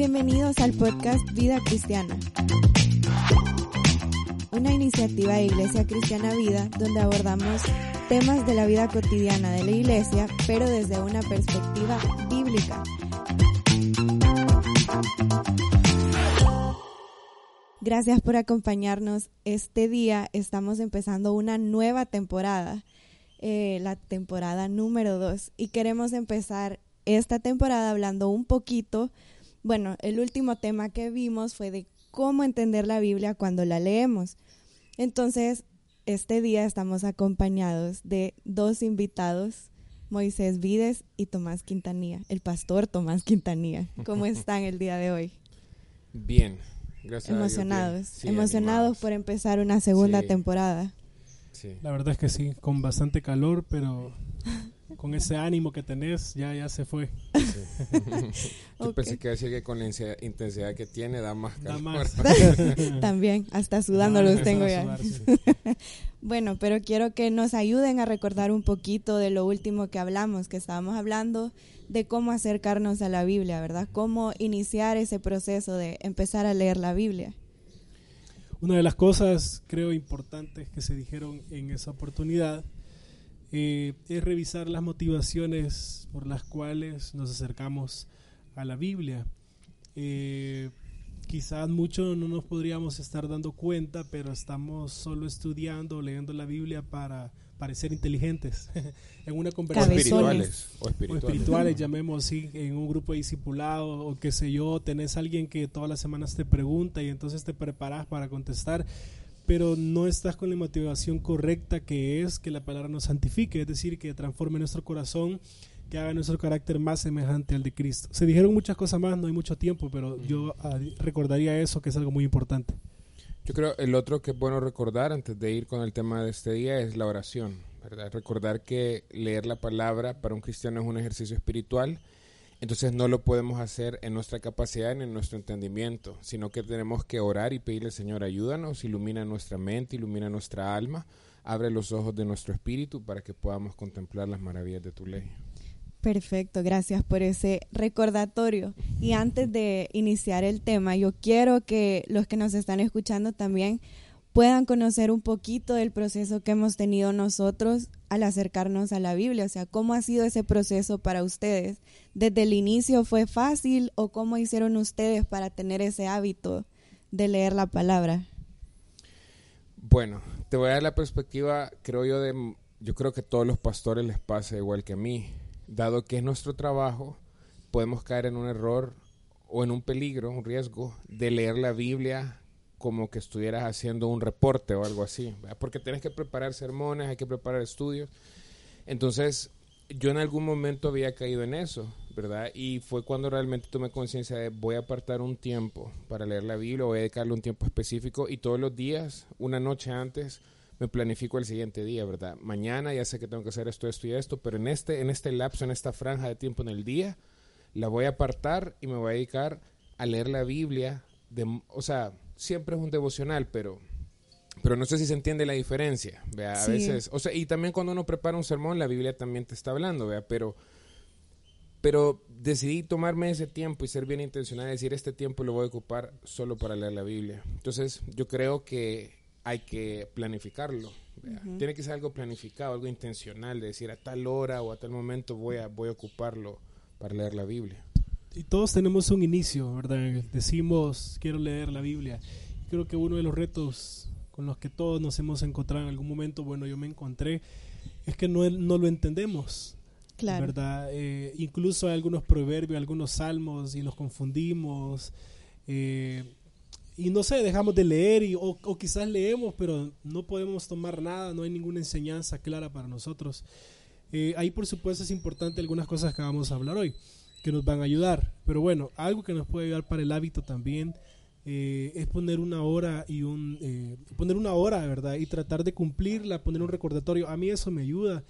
Bienvenidos al podcast Vida Cristiana, una iniciativa de Iglesia Cristiana Vida donde abordamos temas de la vida cotidiana de la iglesia, pero desde una perspectiva bíblica. Gracias por acompañarnos este día. Estamos empezando una nueva temporada, eh, la temporada número 2, y queremos empezar esta temporada hablando un poquito, bueno, el último tema que vimos fue de cómo entender la Biblia cuando la leemos. Entonces, este día estamos acompañados de dos invitados, Moisés Vides y Tomás Quintanilla, el pastor Tomás Quintanilla. ¿Cómo están el día de hoy? Bien, gracias. Emocionados, Sí, emocionados animados. por empezar una segunda Sí. temporada. Sí. La verdad es que sí, con bastante calor, pero con ese ánimo que tenés, ya, ya se fue. Yo Ok. pensé que iba a decir que con la intensidad que tiene da más Da más. También, hasta sudando los tengo ya. sudar, sí. Bueno, pero quiero que nos ayuden a recordar un poquito de lo último que hablamos, que estábamos hablando de cómo acercarnos a la Biblia, ¿verdad? Cómo iniciar ese proceso de empezar a leer la Biblia. Una de las cosas, creo, importantes que se dijeron en esa oportunidad eh, es revisar las motivaciones por las cuales nos acercamos a la Biblia. Eh, quizás mucho no nos podríamos estar dando cuenta, pero estamos solo estudiando, leyendo la Biblia para parecer inteligentes en una O conversación. espirituales. O o espirituales. espirituales, llamemos así, en un grupo de discipulado o qué sé yo, tenés alguien que todas las semanas te pregunta y entonces te preparas para contestar, pero no estás con la motivación correcta que es que la palabra nos santifique, es decir, que transforme nuestro corazón, que haga nuestro carácter más semejante al de Cristo. Se dijeron muchas cosas más, no hay mucho tiempo, pero yo ah, recordaría eso, que es algo muy importante. Yo creo el otro que es bueno recordar antes de ir con el tema de este día es la oración, ¿verdad? Recordar que leer la palabra para un cristiano es un ejercicio espiritual, entonces no lo podemos hacer en nuestra capacidad ni en nuestro entendimiento, sino que tenemos que orar y pedirle, Señor, ayúdanos, ilumina nuestra mente, ilumina nuestra alma, abre los ojos de nuestro espíritu para que podamos contemplar las maravillas de tu ley. Perfecto, gracias por ese recordatorio. Y antes de iniciar el tema, yo quiero que los que nos están escuchando también puedan conocer un poquito del proceso que hemos tenido nosotros al acercarnos a la Biblia, o sea, cómo ha sido ese proceso para ustedes. ¿Desde el inicio fue fácil o cómo hicieron ustedes para tener ese hábito de leer la palabra? Bueno, te voy a dar la perspectiva, creo yo, de, yo creo que a todos los pastores les pasa igual que a mí. Dado que es nuestro trabajo, podemos caer en un error o en un peligro, un riesgo de leer la Biblia como que estuvieras haciendo un reporte o algo así, ¿verdad? porque tienes que preparar sermones, hay que preparar estudios. Entonces, yo en algún momento había caído en eso, ¿verdad? Y fue cuando realmente tomé conciencia de voy a apartar un tiempo para leer la Biblia, voy a dedicarle un tiempo específico y todos los días, una noche antes, me planifico el siguiente día, ¿verdad? Mañana ya sé que tengo que hacer esto, esto y esto, pero en este, en este lapso, en esta franja de tiempo en el día, la voy a apartar y me voy a dedicar a leer la Biblia. De, o sea, siempre es un devocional, pero pero no sé si se entiende la diferencia, vea, a Sí. veces, o sea, y también cuando uno prepara un sermón, la Biblia también te está hablando, vea, pero pero decidí tomarme ese tiempo y ser bien intencional, decir, este tiempo lo voy a ocupar solo para leer la Biblia. Entonces, yo creo que hay que planificarlo. vea. Tiene que ser algo planificado, algo intencional, de decir, a tal hora o a tal momento voy a, voy a ocuparlo para leer la Biblia. Y todos tenemos un inicio, ¿verdad? Decimos, quiero leer la Biblia. Creo que uno de los retos con los que todos nos hemos encontrado en algún momento, bueno, yo me encontré, es que no, no lo entendemos, Claro. ¿verdad? Eh, incluso hay algunos proverbios, algunos salmos y los confundimos. eh, y no sé, dejamos de leer y, o, o quizás leemos, pero no podemos tomar nada, no hay ninguna enseñanza clara para nosotros. Eh, ahí por supuesto es importante algunas cosas que vamos a hablar hoy, que nos van a ayudar. Pero bueno, algo que nos puede ayudar para el hábito también eh, es poner una hora y un eh, poner una hora, ¿verdad? Y tratar de cumplirla, poner un recordatorio. A mí eso me ayuda.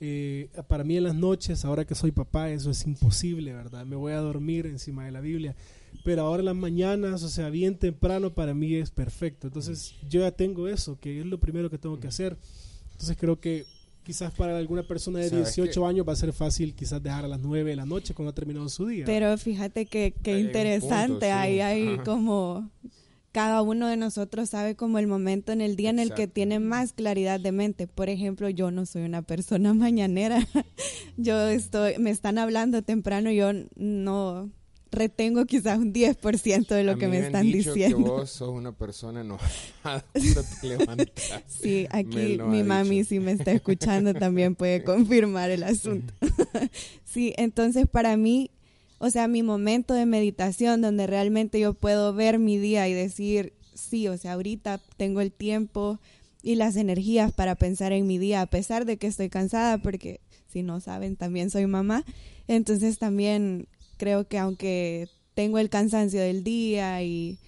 Eh, para mí en las noches, ahora que soy papá, eso es imposible, ¿verdad? Me voy a dormir encima de la Biblia. Pero ahora en las mañanas, o sea, bien temprano, para mí es perfecto. Entonces, yo ya tengo eso, que es lo primero que tengo que hacer. Entonces, creo que quizás para alguna persona de 18 años va a ser fácil quizás dejar a las 9 de la noche cuando ha terminado su día. Pero fíjate que, qué interesante, ahí hay como cada uno de nosotros sabe como el momento en el día en el que tiene más claridad de mente. Por ejemplo, yo no soy una persona mañanera. yo estoy, me están hablando temprano, yo no retengo quizás un 10% de lo que me, están diciendo. Que vos sos una persona enojada te Sí, aquí mi mami si me está escuchando también puede confirmar el asunto. sí, entonces para mí o sea, mi momento de meditación donde realmente yo puedo ver mi día y decir, sí, o sea, ahorita tengo el tiempo y las energías para pensar en mi día, a pesar de que estoy cansada, porque si no saben, también soy mamá. Entonces también creo que aunque tengo el cansancio del día y,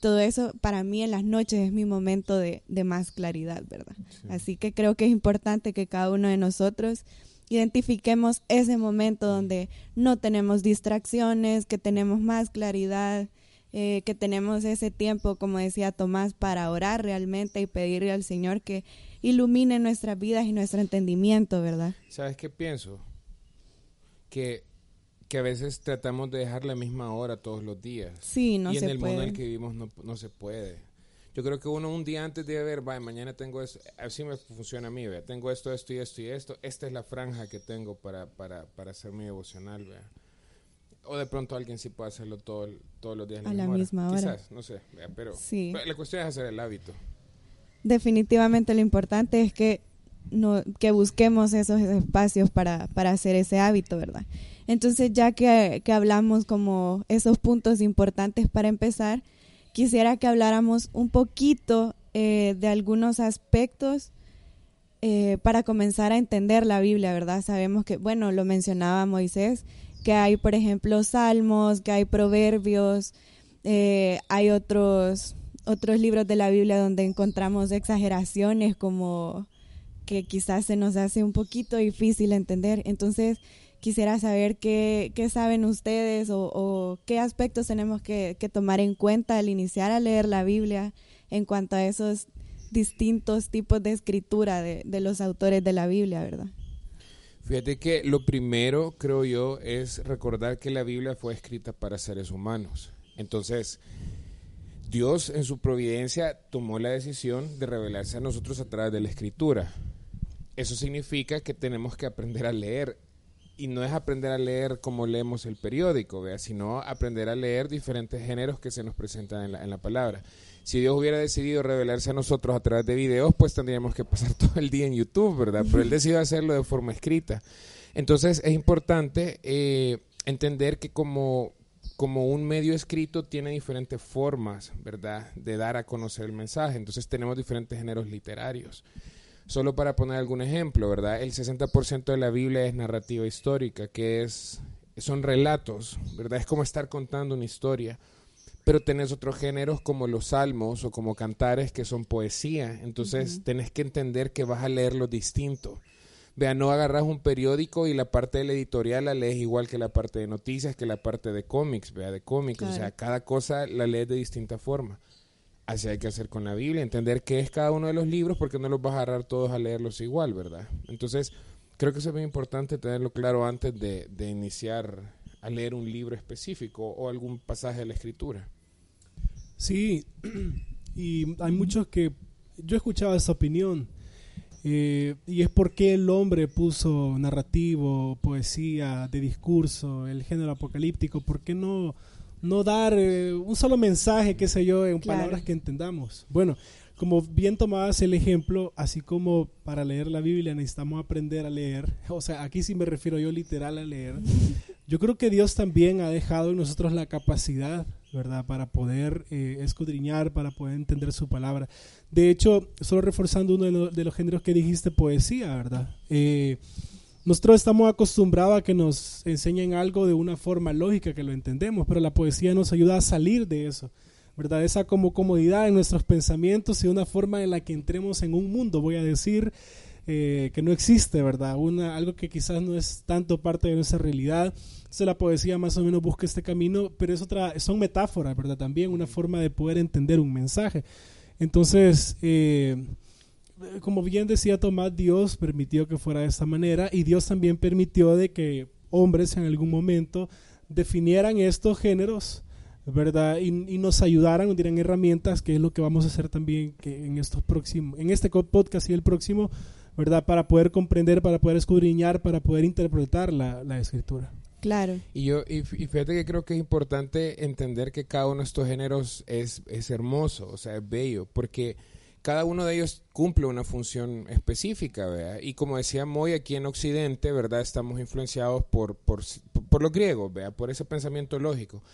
todo eso, para mí en las noches es mi momento de, más claridad, ¿verdad? Así que creo que es importante que cada uno de nosotros identifiquemos ese momento donde no tenemos distracciones, que tenemos más claridad, eh, que tenemos ese tiempo, como decía Tomás, para orar realmente y pedirle al Señor que ilumine nuestras vidas y nuestro entendimiento, ¿verdad? ¿Sabes qué pienso? Que, que a veces tratamos de dejar la misma hora todos los días. Sí, no y en el mundo en el que vivimos no, no se puede. Yo creo que uno un día antes de ver, vaya, mañana tengo esto, así me funciona a mí, vea, tengo esto, esto y esto y esto, esta es la franja que tengo para, para, para hacer mi devocional, vea. O de pronto alguien sí puede hacerlo todo, todos los días a la, misma hora. Quizás, no sé, pero, la cuestión es hacer el hábito. Definitivamente lo importante es que, no, que busquemos esos espacios para, para hacer ese hábito, ¿verdad? Entonces, ya que, que hablamos como esos puntos importantes para empezar, quisiera que habláramos un poquito eh, de algunos aspectos eh, para comenzar a entender la Biblia, ¿verdad? Sabemos que, bueno, lo mencionaba Moisés, que hay, por ejemplo, salmos, que hay proverbios, eh, hay otros, otros libros de la Biblia donde encontramos exageraciones como que quizás se nos hace un poquito difícil entender. Entonces, quisiera saber qué, saben ustedes o, qué aspectos tenemos que, tomar en cuenta al iniciar a leer la Biblia en cuanto a esos distintos tipos de escritura de, los autores de la Biblia, ¿verdad? Fíjate que lo primero, creo yo, es recordar que la Biblia fue escrita para seres humanos. Entonces, Dios en su providencia tomó la decisión de revelarse a nosotros a través de la escritura. Eso significa que tenemos que aprender a leer y no es aprender a leer como leemos el periódico, ¿vea? sino aprender a leer diferentes géneros que se nos presentan en la, en la palabra. Si Dios hubiera decidido revelarse a nosotros a través de videos, pues tendríamos que pasar todo el día en YouTube, ¿verdad? Pero Él decidió hacerlo de forma escrita. Entonces es importante eh, entender que como, como un medio escrito tiene diferentes formas, ¿verdad?, de dar a conocer el mensaje. Entonces tenemos diferentes géneros literarios. Solo para poner algún ejemplo, ¿verdad? El 60% de la Biblia es narrativa histórica, que es son relatos, ¿verdad? Es como estar contando una historia. Pero tenés otros géneros como los salmos o como cantares que son poesía. Entonces tenés que entender que vas a leerlo distinto. Vea, no agarras un periódico y la parte de la editorial la lees igual que la parte de noticias, que la parte de cómics, vea, de cómics. O sea, cada cosa la lees de distinta forma. Así hay que hacer con la Biblia, entender qué es cada uno de los libros, porque no los vas a agarrar todos a leerlos igual, ¿verdad? Entonces, creo que eso es muy importante tenerlo claro antes de, iniciar a leer un libro específico o algún pasaje de la Escritura. Sí, y hay muchos que yo he escuchado esa opinión, eh, y es porque el hombre puso narrativo, poesía, de discurso, el género apocalíptico, ¿por qué no no dar eh, un solo mensaje, qué sé yo, en palabras que entendamos. Bueno, como bien tomabas el ejemplo, así como para leer la Biblia necesitamos aprender a leer, o sea, aquí sí me refiero yo literal a leer, yo creo que Dios también ha dejado en nosotros la capacidad, ¿verdad?, para poder eh, escudriñar, para poder entender su palabra. De hecho, solo reforzando uno de, los géneros que dijiste, poesía, ¿verdad? Eh, nosotros estamos acostumbrados a que nos enseñen algo de una forma lógica que lo entendemos, pero la poesía nos ayuda a salir de eso, ¿verdad? Esa como comodidad en nuestros pensamientos y una forma en la que entremos en un mundo, voy a decir, eh, que no existe, ¿verdad? Una, algo que quizás no es tanto parte de nuestra realidad. Entonces la poesía más o menos busca este camino, pero es otra, son metáforas, ¿verdad? También una forma de poder entender un mensaje. Entonces, eh, como bien decía Tomás, Dios permitió que fuera de esta manera y Dios también permitió de que hombres en algún momento definieran estos géneros, ¿verdad? Y, y nos ayudaran, nos dieran herramientas, que es lo que vamos a hacer también que en estos próximos, en este podcast y el próximo, ¿verdad? Para poder comprender, para poder escudriñar, para poder interpretar la, la escritura. Claro. Y yo, y, y fíjate que creo que es importante entender que cada uno de estos géneros es, es hermoso, o sea, es bello, porque cada uno de ellos cumple una función específica, ¿verdad? Y como decía Moy, aquí en Occidente, ¿verdad? Estamos influenciados por, por, por los griegos, ¿verdad? Por ese pensamiento lógico.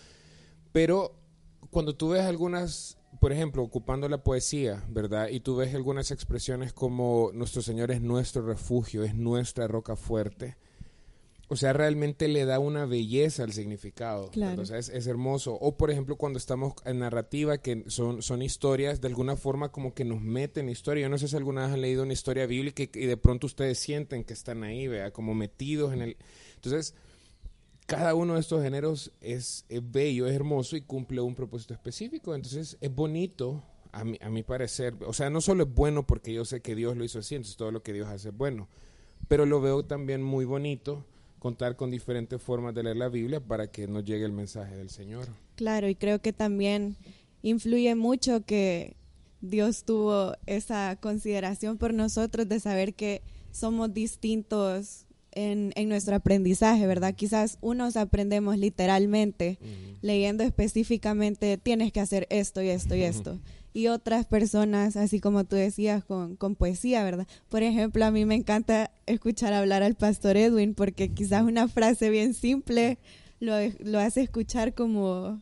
Pero cuando tú ves algunas, por ejemplo, ocupando la poesía, ¿verdad? Y tú ves algunas expresiones como nuestro Señor es nuestro refugio, es nuestra roca fuerte, o sea, realmente le da una belleza al significado. Claro. O sea, es, es, hermoso. O, por ejemplo, cuando estamos en narrativa, que son, son historias, de alguna forma como que nos meten historia. Yo no sé si alguna vez han leído una historia bíblica y, y de pronto ustedes sienten que están ahí, vea, como metidos en el... Entonces, cada uno de estos géneros es, es bello, es hermoso y cumple un propósito específico. Entonces, es bonito, a mi, a mi parecer. O sea, no solo es bueno porque yo sé que Dios lo hizo así, entonces todo lo que Dios hace es bueno. Pero lo veo también muy bonito contar con diferentes formas de leer la Biblia para que nos llegue el mensaje del Señor. Claro, y creo que también influye mucho que Dios tuvo esa consideración por nosotros de saber que somos distintos en, en nuestro aprendizaje, ¿verdad? Quizás unos aprendemos literalmente, uh -huh. leyendo específicamente, tienes que hacer esto y esto y esto. Uh -huh y otras personas, así como tú decías, con, con, poesía, ¿verdad? Por ejemplo, a mí me encanta escuchar hablar al pastor Edwin porque quizás una frase bien simple lo, lo hace escuchar como,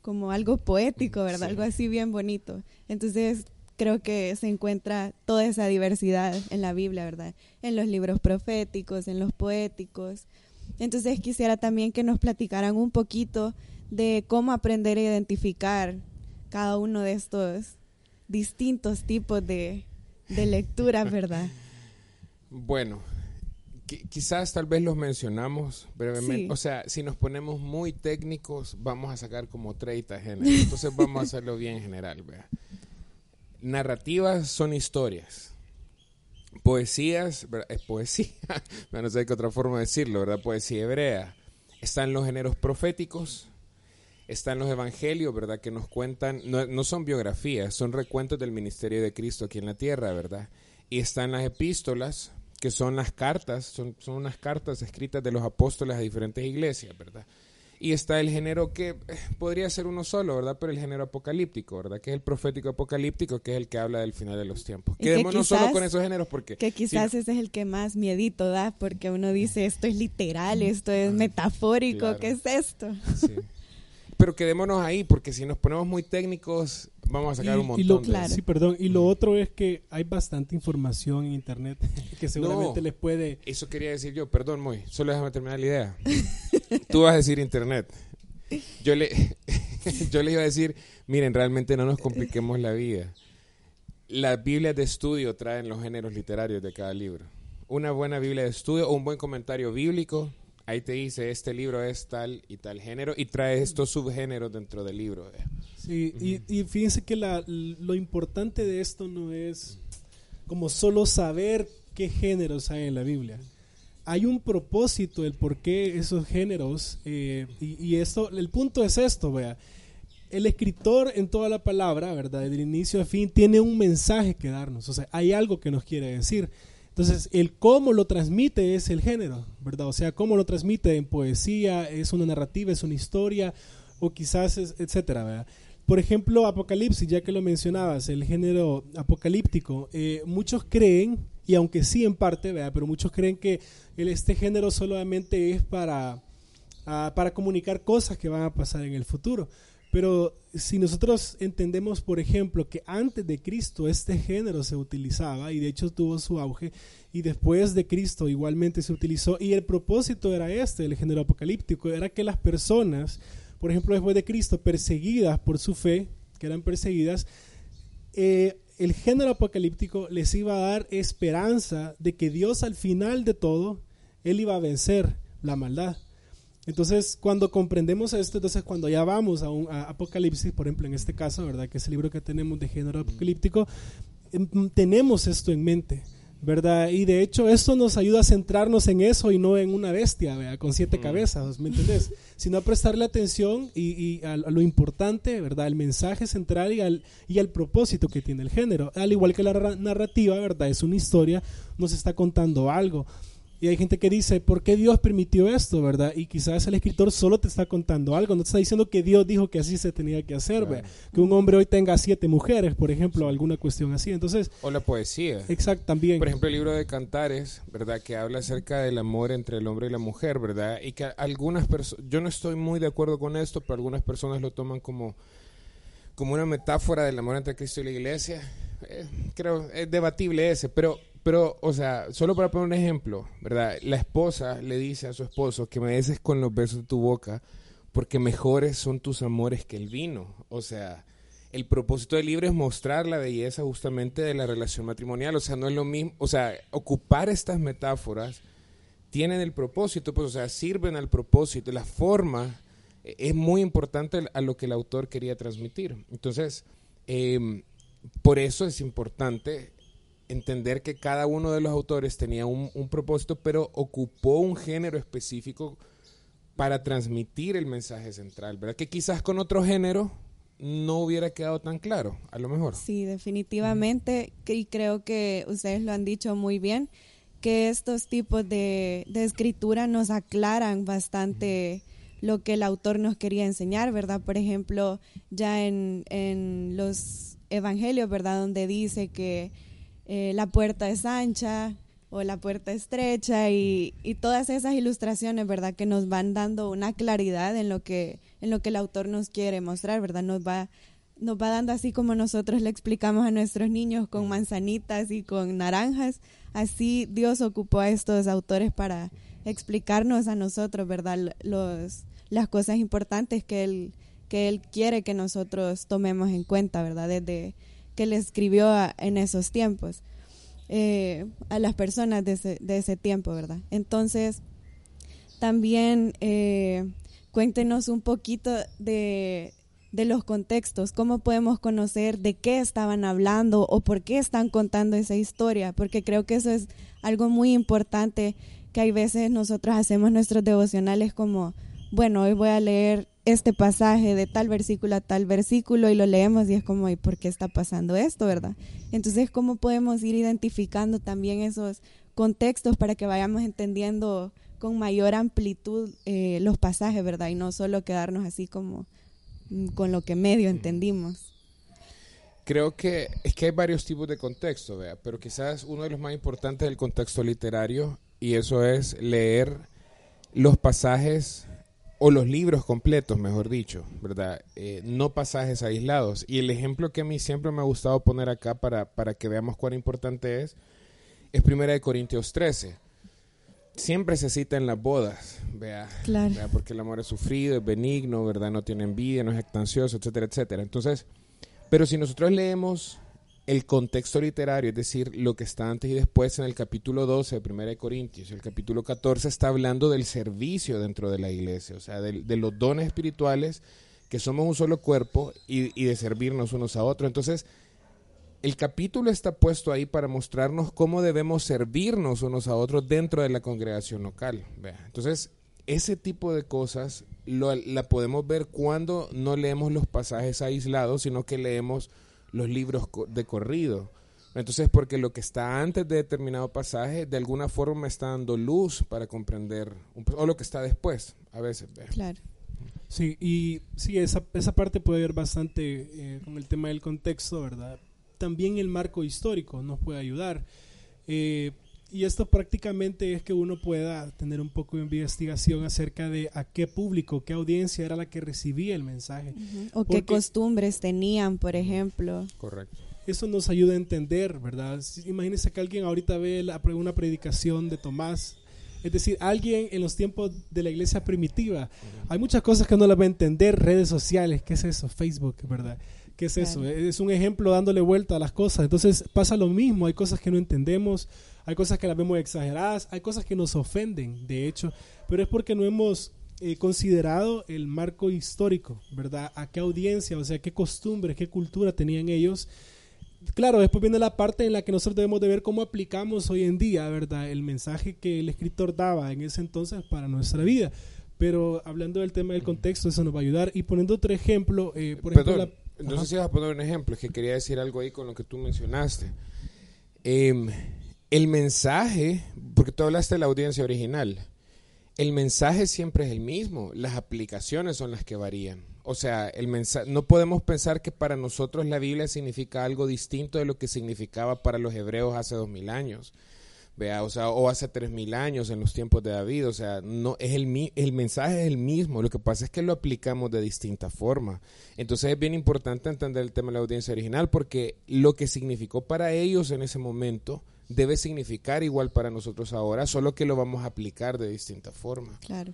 como algo poético, ¿verdad? Sí. Algo así bien bonito. Entonces, creo que se encuentra toda esa diversidad en la Biblia, ¿verdad? En los libros proféticos, en los poéticos. Entonces, quisiera también que nos platicaran un poquito de cómo aprender a identificar cada uno de estos distintos tipos de, de lecturas, ¿verdad? Bueno, quizás tal vez los mencionamos brevemente. Sí. O sea, si nos ponemos muy técnicos, vamos a sacar como 30 géneros. Entonces vamos a hacerlo bien general. ¿verdad? Narrativas son historias. Poesías, ¿verdad? es poesía. no sé qué otra forma de decirlo, ¿verdad? Poesía hebrea. Están los géneros proféticos, están los evangelios, ¿verdad? Que nos cuentan, no, no, son biografías, son recuentos del ministerio de Cristo aquí en la tierra, ¿verdad? Y están las epístolas, que son las cartas, son, son unas cartas escritas de los apóstoles a diferentes iglesias, ¿verdad? Y está el género que eh, podría ser uno solo, ¿verdad? Pero el género apocalíptico, ¿verdad? Que es el profético apocalíptico, que es el que habla del final de los tiempos. Quedémonos quizás, solo con esos géneros porque... Que quizás sí, ese es el que más miedito da, porque uno dice, esto es literal, esto es metafórico, claro. ¿qué es esto? Sí pero quedémonos ahí porque si nos ponemos muy técnicos vamos a sacar y, un montón y lo, de claro. sí perdón y lo otro es que hay bastante información en internet que seguramente no, les puede eso quería decir yo perdón muy solo déjame terminar la idea. Tú vas a decir internet. Yo le yo le iba a decir miren realmente no nos compliquemos la vida. Las biblias de estudio traen los géneros literarios de cada libro. Una buena biblia de estudio o un buen comentario bíblico ahí te dice este libro es tal y tal género y trae estos subgéneros dentro del libro. Sí, uh -huh. y, y, fíjense que la, lo importante de esto no es como solo saber qué géneros hay en la Biblia. Hay un propósito el por qué esos géneros, eh, y, y, esto, el punto es esto, vea. El escritor en toda la palabra, ¿verdad? Del inicio a fin, tiene un mensaje que darnos, o sea, hay algo que nos quiere decir. Entonces, el cómo lo transmite es el género, ¿verdad? O sea, cómo lo transmite en poesía, es una narrativa, es una historia, o quizás, es, etcétera, ¿verdad? Por ejemplo, Apocalipsis, ya que lo mencionabas, el género apocalíptico, eh, muchos creen, y aunque sí en parte, ¿verdad? Pero muchos creen que este género solamente es uh, para comunicar cosas que van a pasar en el futuro. Pero si nosotros entendemos, por ejemplo, que antes de Cristo este género se utilizaba y de hecho tuvo su auge y después de Cristo igualmente se utilizó y el propósito era este, el género apocalíptico, era que las personas, por ejemplo, después de Cristo, perseguidas por su fe, que eran perseguidas, eh, el género apocalíptico les iba a dar esperanza de que Dios al final de todo, Él iba a vencer la maldad. Entonces, cuando comprendemos esto, entonces cuando ya vamos a un a Apocalipsis, por ejemplo, en este caso, ¿verdad? Que es el libro que tenemos de género apocalíptico, em, tenemos esto en mente. ¿verdad? Y de hecho esto nos ayuda a centrarnos en eso y no en una bestia, ¿verdad? Con siete mm. cabezas, ¿me entendés? Sino a prestarle atención y, a, lo importante, ¿verdad? El mensaje central y al, y al propósito que tiene el género. Al igual que la narrativa, ¿verdad? Es una historia, nos está contando algo. Y hay gente que dice, ¿por qué Dios permitió esto, verdad? Y quizás el escritor solo te está contando algo, no te está diciendo que Dios dijo que así se tenía que hacer, que un hombre hoy tenga siete mujeres, por ejemplo, alguna cuestión así. Entonces, o la poesía. Exacto, también. Por ejemplo, el libro de Cantares, ¿verdad? Que habla acerca del amor entre el hombre y la mujer, ¿verdad? Y que algunas personas, yo no estoy muy de acuerdo con esto, pero algunas personas lo toman como, como una metáfora del amor entre Cristo y la iglesia. Eh, creo, es debatible ese, pero pero, o sea, solo para poner un ejemplo, ¿verdad? La esposa le dice a su esposo que me beses con los besos de tu boca porque mejores son tus amores que el vino. O sea, el propósito del libro es mostrar la belleza justamente de la relación matrimonial. O sea, no es lo mismo, o sea, ocupar estas metáforas tienen el propósito, pues, o sea, sirven al propósito. La forma eh, es muy importante a lo que el autor quería transmitir. Entonces, em, por eso es importante entender que cada uno de los autores tenía un, propósito, pero ocupó un género específico para transmitir el mensaje central, ¿verdad? Que quizás con otro género no hubiera quedado tan claro, a lo mejor. Sí, definitivamente, y creo que ustedes lo han dicho muy bien, que estos tipos de, escritura nos aclaran bastante lo que el autor nos quería enseñar, ¿verdad? Por ejemplo, ya en, en los evangelios, ¿verdad? Donde dice que eh, la puerta es ancha o la puerta estrecha y, y, todas esas ilustraciones, ¿verdad? Que nos van dando una claridad en lo que, en lo que el autor nos quiere mostrar, ¿verdad? Nos va, nos va dando así como nosotros le explicamos a nuestros niños con manzanitas y con naranjas, así Dios ocupó a estos autores para explicarnos a nosotros, ¿verdad? Los, las cosas importantes que él, que él quiere que nosotros tomemos en cuenta, ¿verdad? Desde que le escribió en esos tiempos, eh, a las personas de ese, de ese, tiempo, ¿verdad? Entonces, también eh, cuéntenos un poquito de, de los contextos, cómo podemos conocer de qué estaban hablando o por qué están contando esa historia, porque creo que eso es algo muy importante que hay veces nosotros hacemos nuestros devocionales como, bueno, hoy voy a leer este pasaje de tal versículo a tal versículo y lo leemos y es como, ¿y por qué está pasando esto, verdad? Entonces, ¿cómo podemos ir identificando también esos contextos para que vayamos entendiendo con mayor amplitud eh, los pasajes, verdad? Y no solo quedarnos así como mm, con lo que medio entendimos. Creo que es que hay varios tipos de contexto, ¿verdad? pero quizás uno de los más importantes es el contexto literario y eso es leer los pasajes o los libros completos, mejor dicho, ¿verdad? Eh, no pasajes aislados. Y el ejemplo que a mí siempre me ha gustado poner acá para, para que veamos cuán importante es, es Primera de Corintios 13. Siempre se cita en las bodas, vea, claro. porque el amor es sufrido, es benigno, ¿verdad? No tiene envidia, no es actancioso, etcétera, etcétera. Entonces, pero si nosotros leemos el contexto literario, es decir, lo que está antes y después en el capítulo 12 de 1 Corintios, el capítulo 14 está hablando del servicio dentro de la iglesia, o sea, de, los dones espirituales, que somos un solo cuerpo y, y, de servirnos unos a otros. Entonces, el capítulo está puesto ahí para mostrarnos cómo debemos servirnos unos a otros dentro de la congregación local. Entonces, ese tipo de cosas lo, la podemos ver cuando no leemos los pasajes aislados, sino que leemos los libros de corrido. Entonces, porque lo que está antes de determinado pasaje, de alguna forma me está dando luz para comprender, o lo que está después, a veces. Claro. Sí, y sí, esa, esa parte puede ver bastante eh, con el tema del contexto, ¿verdad? También el marco histórico nos puede ayudar. Eh, y esto prácticamente es que uno pueda tener un poco de investigación acerca de a qué público, qué audiencia era la que recibía el mensaje. O qué costumbres tenían, por ejemplo. Correcto. Eso nos ayuda a entender, ¿verdad? Imagínense que alguien ahorita ve la, una predicación de Tomás. Es decir, alguien en los tiempos de la iglesia primitiva. Hay muchas cosas que no las va a entender, redes sociales, ¿qué es eso? Facebook, ¿verdad? ¿Qué es eso? Es un ejemplo dándole vuelta a las cosas. Entonces pasa lo mismo, hay cosas que no entendemos, hay cosas que las vemos exageradas, hay cosas que nos ofenden, de hecho, pero es porque no hemos eh, considerado el marco histórico, ¿verdad? A qué audiencia, o sea, qué costumbres, qué cultura tenían ellos claro, después viene la parte en la que nosotros debemos de ver cómo aplicamos hoy en día, ¿verdad? El mensaje que el escritor daba en ese entonces para nuestra vida. Pero hablando del tema del contexto, eso nos va a ayudar. Y poniendo otro ejemplo, eh, por ejemplo... Perdón, no sé si vas a poner un ejemplo, es que quería decir algo ahí con lo que tú mencionaste. Em, el mensaje, porque tú hablaste de la audiencia original, el mensaje siempre es el mismo, las aplicaciones son las que varían. O sea, el mensaje, no podemos pensar que para nosotros la Biblia significa algo distinto de lo que significaba para los hebreos hace dos mil años. Vea, o sea, o hace tres mil años en los tiempos de David, o sea, no es el el mensaje es el mismo, lo que pasa es que lo aplicamos de distinta forma. Entonces es bien importante entender el tema de la audiencia original porque lo que significó para ellos en ese momento debe significar igual para nosotros ahora, solo que lo vamos a aplicar de distinta forma. Claro.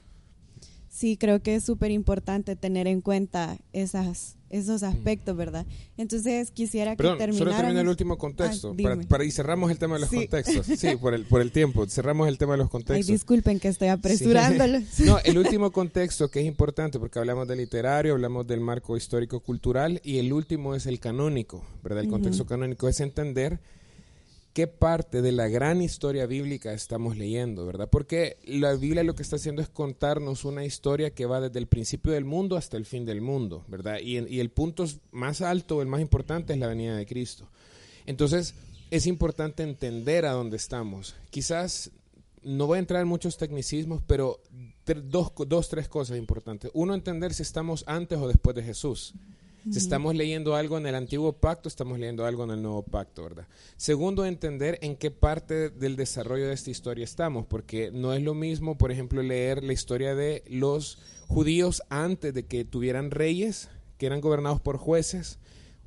Sí, creo que es súper importante tener en cuenta esas, esos aspectos, ¿verdad? Entonces quisiera que Perdón, Solo termino el último contexto, ah, para, para, y cerramos el tema de los contextos. Sí, por el, por el tiempo, cerramos el tema de los contextos. Ay, disculpen que estoy apresurándolo. No, el último contexto que es importante, porque hablamos del literario, hablamos del marco histórico-cultural, y el último es el canónico, ¿verdad? El contexto canónico es entender qué parte de la gran historia bíblica estamos leyendo, ¿verdad? Porque la Biblia lo que está haciendo es contarnos una historia que va desde el principio del mundo hasta el fin del mundo, ¿verdad? Y, el punto más alto, el más importante, es la venida de Cristo. Entonces, es importante entender a dónde estamos. Quizás no voy a entrar en muchos tecnicismos, pero dos, dos, tres cosas importantes. Uno, entender si estamos antes o después de Jesús. Si estamos leyendo algo en el antiguo pacto, estamos leyendo algo en el nuevo pacto, ¿verdad? Segundo, entender en qué parte del desarrollo de esta historia estamos, porque no es lo mismo, por ejemplo, leer la historia de los judíos antes de que tuvieran reyes, que eran gobernados por jueces,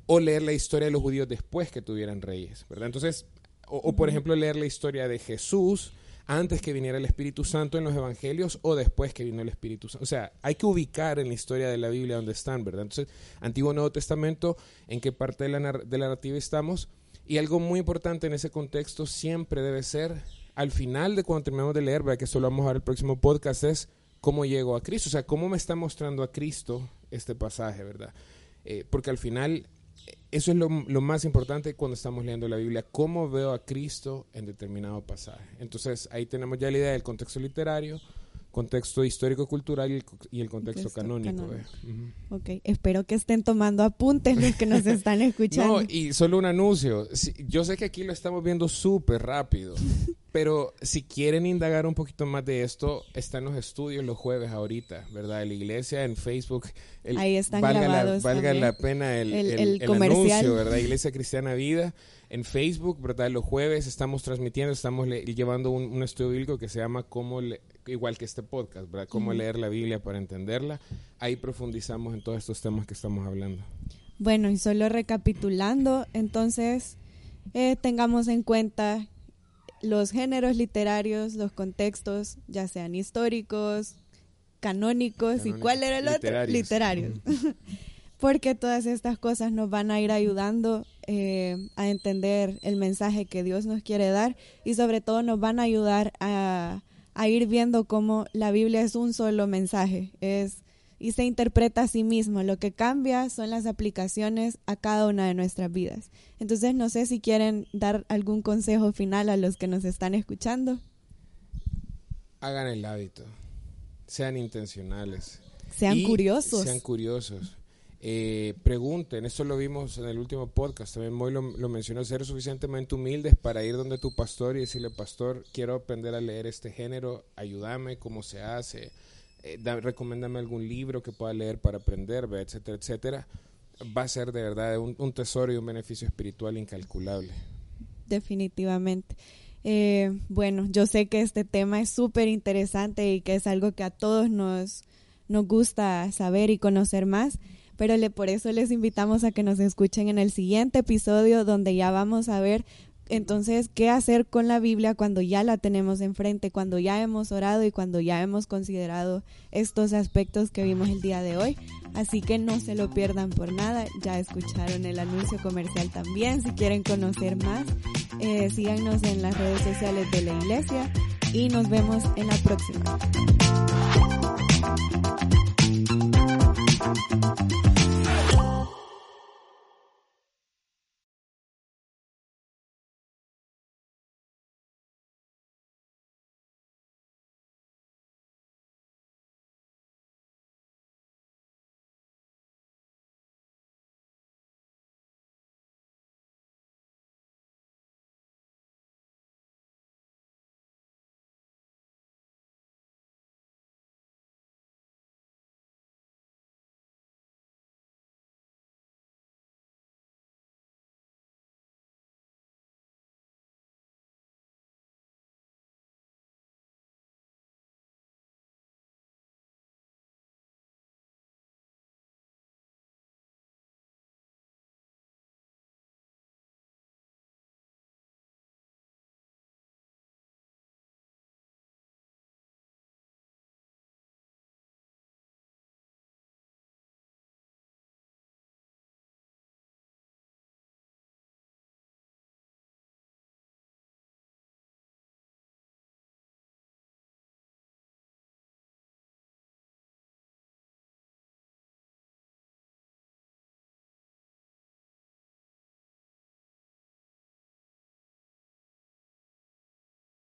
o leer la historia de los judíos después que tuvieran reyes, ¿verdad? Entonces, o, por ejemplo, leer la historia de Jesús antes que viniera el Espíritu Santo en los evangelios o después que vino el Espíritu Santo. O sea, hay que ubicar en la historia de la Biblia donde están, ¿verdad? Entonces, Antiguo Nuevo Testamento, en qué parte de la, narrativa estamos. Y algo muy importante en ese contexto siempre debe ser, al final de cuando terminamos de leer, ¿verdad? que esto lo vamos a ver el próximo podcast, es cómo llego a Cristo. O sea, cómo me está mostrando a Cristo este pasaje, ¿verdad? Eh, porque al final eso es lo, más importante cuando estamos leyendo la Biblia, cómo veo a Cristo en determinado pasaje. Entonces ahí tenemos ya la idea del contexto literario, contexto histórico-cultural y, el contexto canónico. Ok, espero que estén tomando apuntes los que nos están escuchando. no, y solo un anuncio. yo sé que aquí lo estamos viendo súper rápido, pero si quieren indagar un poquito más de esto, están los estudios los jueves ahorita, ¿verdad? la iglesia en Facebook. Ahí están valga grabados. La, valga la pena el, el, anuncio, ¿verdad? Iglesia Cristiana Vida. En Facebook, ¿verdad? Los jueves estamos transmitiendo, estamos llevando un, estudio bíblico que se llama Cómo, igual que este podcast, ¿verdad? Cómo leer la Biblia para entenderla. Ahí profundizamos en todos estos temas que estamos hablando. Bueno, y solo recapitulando, entonces eh, tengamos en cuenta los géneros literarios, los contextos, ya sean históricos, canónicos, y cuál era el otro, literarios. Porque todas estas cosas nos van a ir ayudando eh, a entender el mensaje que Dios nos quiere dar y sobre todo nos van a ayudar a, a ir viendo cómo la Biblia es un solo mensaje, es y se interpreta a sí mismo. Lo que cambia son las aplicaciones a cada una de nuestras vidas. Entonces, no sé si quieren dar algún consejo final a los que nos están escuchando. Hagan el hábito. Sean intencionales. Sean curiosos. Sean curiosos. Eh, pregunten, esto lo vimos en el último podcast, también Moy lo, lo, mencionó, ser suficientemente humildes para ir donde tu pastor y decirle, pastor, quiero aprender a leer este género, ayúdame, cómo se hace, eh, recomiéndame algún libro que pueda leer para aprender, etcétera, etcétera, va a ser de verdad un, tesoro y un beneficio espiritual incalculable. Definitivamente. Eh, bueno, yo sé que este tema es súper interesante y que es algo que a todos nos, nos gusta saber y conocer más, pero le, por eso les invitamos a que nos escuchen en el siguiente episodio donde ya vamos a ver entonces, ¿qué hacer con la Biblia cuando ya la tenemos enfrente, cuando ya hemos orado y cuando ya hemos considerado estos aspectos que vimos el día de hoy? Así que no se lo pierdan por nada. Ya escucharon el anuncio comercial también. Si quieren conocer más, eh, síganos en las redes sociales de la iglesia y nos vemos en la próxima.